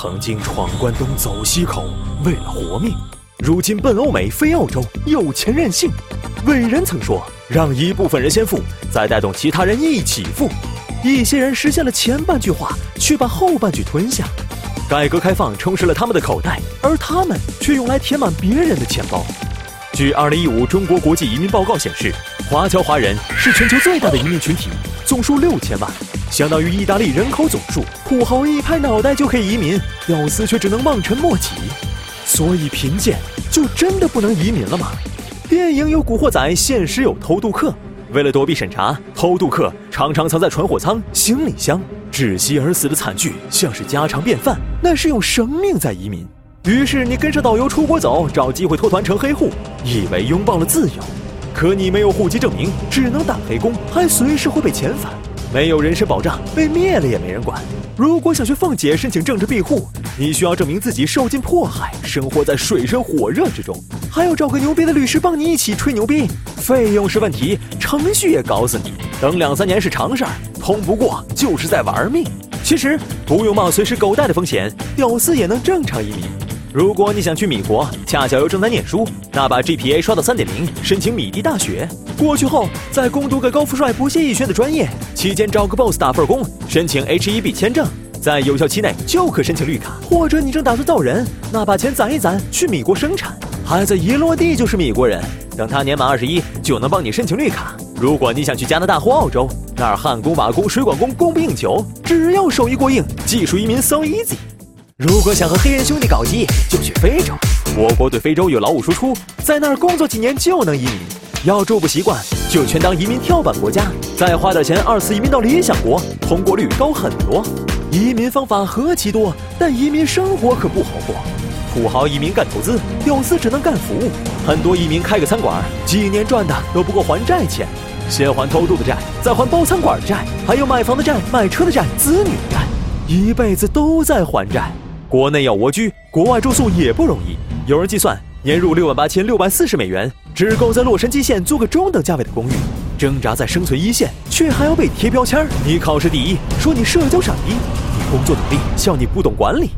曾经闯关东走西口，为了活命；如今奔欧美飞澳洲，有钱任性。伟人曾说：“让一部分人先富，再带动其他人一起富。”一些人实现了前半句话，却把后半句吞下。改革开放充实了他们的口袋，而他们却用来填满别人的钱包。据2015中国国际移民报告显示，华侨华人是全球最大的移民群体，总数六千万。相当于意大利人口总数，土豪一拍脑袋就可以移民，屌丝却只能望尘莫及。所以贫贱就真的不能移民了吗？电影有古惑仔，现实有偷渡客。为了躲避审查，偷渡客常常藏在船货舱、行李箱，窒息而死的惨剧像是家常便饭。那是用生命在移民。于是你跟着导游出国走，找机会脱团成黑户，以为拥抱了自由。可你没有户籍证明，只能打黑工，还随时会被遣返。没有人身保障，被灭了也没人管。如果想去凤姐申请政治庇护，你需要证明自己受尽迫害，生活在水深火热之中，还要找个牛逼的律师帮你一起吹牛逼。费用是问题，程序也搞死你。等两三年是常事儿，通不过就是在玩命。其实不用冒随时狗带的风险，屌丝也能正常移民。如果你想去米国，恰巧又正在念书，那把 GPA 刷到三点零，申请米迪大学。过去后再攻读个高富帅不屑一选的专业，期间找个 boss 打份工，申请 H1B 签证，在有效期内就可申请绿卡。或者你正打算造人，那把钱攒一攒，去米国生产，孩子一落地就是米国人，等他年满二十一就能帮你申请绿卡。如果你想去加拿大或澳洲，那儿焊工、瓦工、水管工供不应求，只要手艺过硬，技术移民 so easy。如果想和黑人兄弟搞基，就去非洲。我国对非洲有劳务输出，在那儿工作几年就能移民。要住不习惯，就全当移民跳板国家，再花点钱二次移民到理想国，通过率高很多。移民方法何其多，但移民生活可不好过。土豪移民干投资，屌丝只能干服务。很多移民开个餐馆，几年赚的都不够还债钱，先还偷渡的债，再还包餐馆的债，还有买房的债、买车的债、子女的债，一辈子都在还债。国内要蜗居，国外住宿也不容易。有人计算，年入六万八千六百四十美元，只够在洛杉矶县租个中等价位的公寓。挣扎在生存一线，却还要被贴标签你考试第一，说你社交傻逼；你工作努力，笑你不懂管理。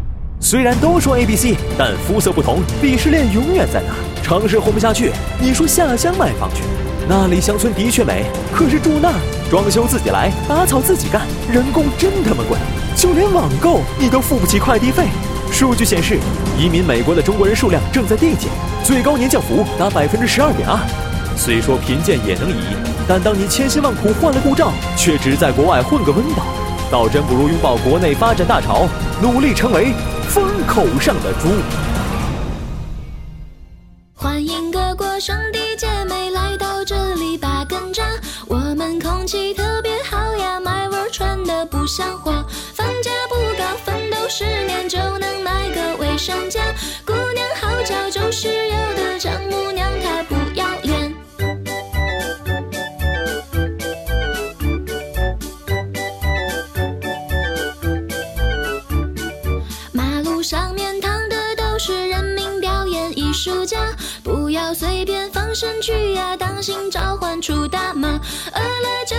虽然都说 A B C，但肤色不同，鄙视链永远在那。城市混不下去，你说下乡买房去。那里乡村的确美，可是住那儿，装修自己来，打草自己干，人工真他妈贵。就连网购你都付不起快递费。数据显示，移民美国的中国人数量正在递减，最高年降幅达百分之十二点二。虽说贫贱也能移，但当你千辛万苦换了护照，却只在国外混个温饱，倒真不如拥抱国内发展大潮，努力成为风口上的猪。欢迎各国兄弟姐妹来到这里把根扎，我们空气特别好呀，麦味传的不像话。房价不高，奋斗十年就能买个卫生间，姑娘好叫就是不要随便放生去呀当心召唤出大蟒饿了就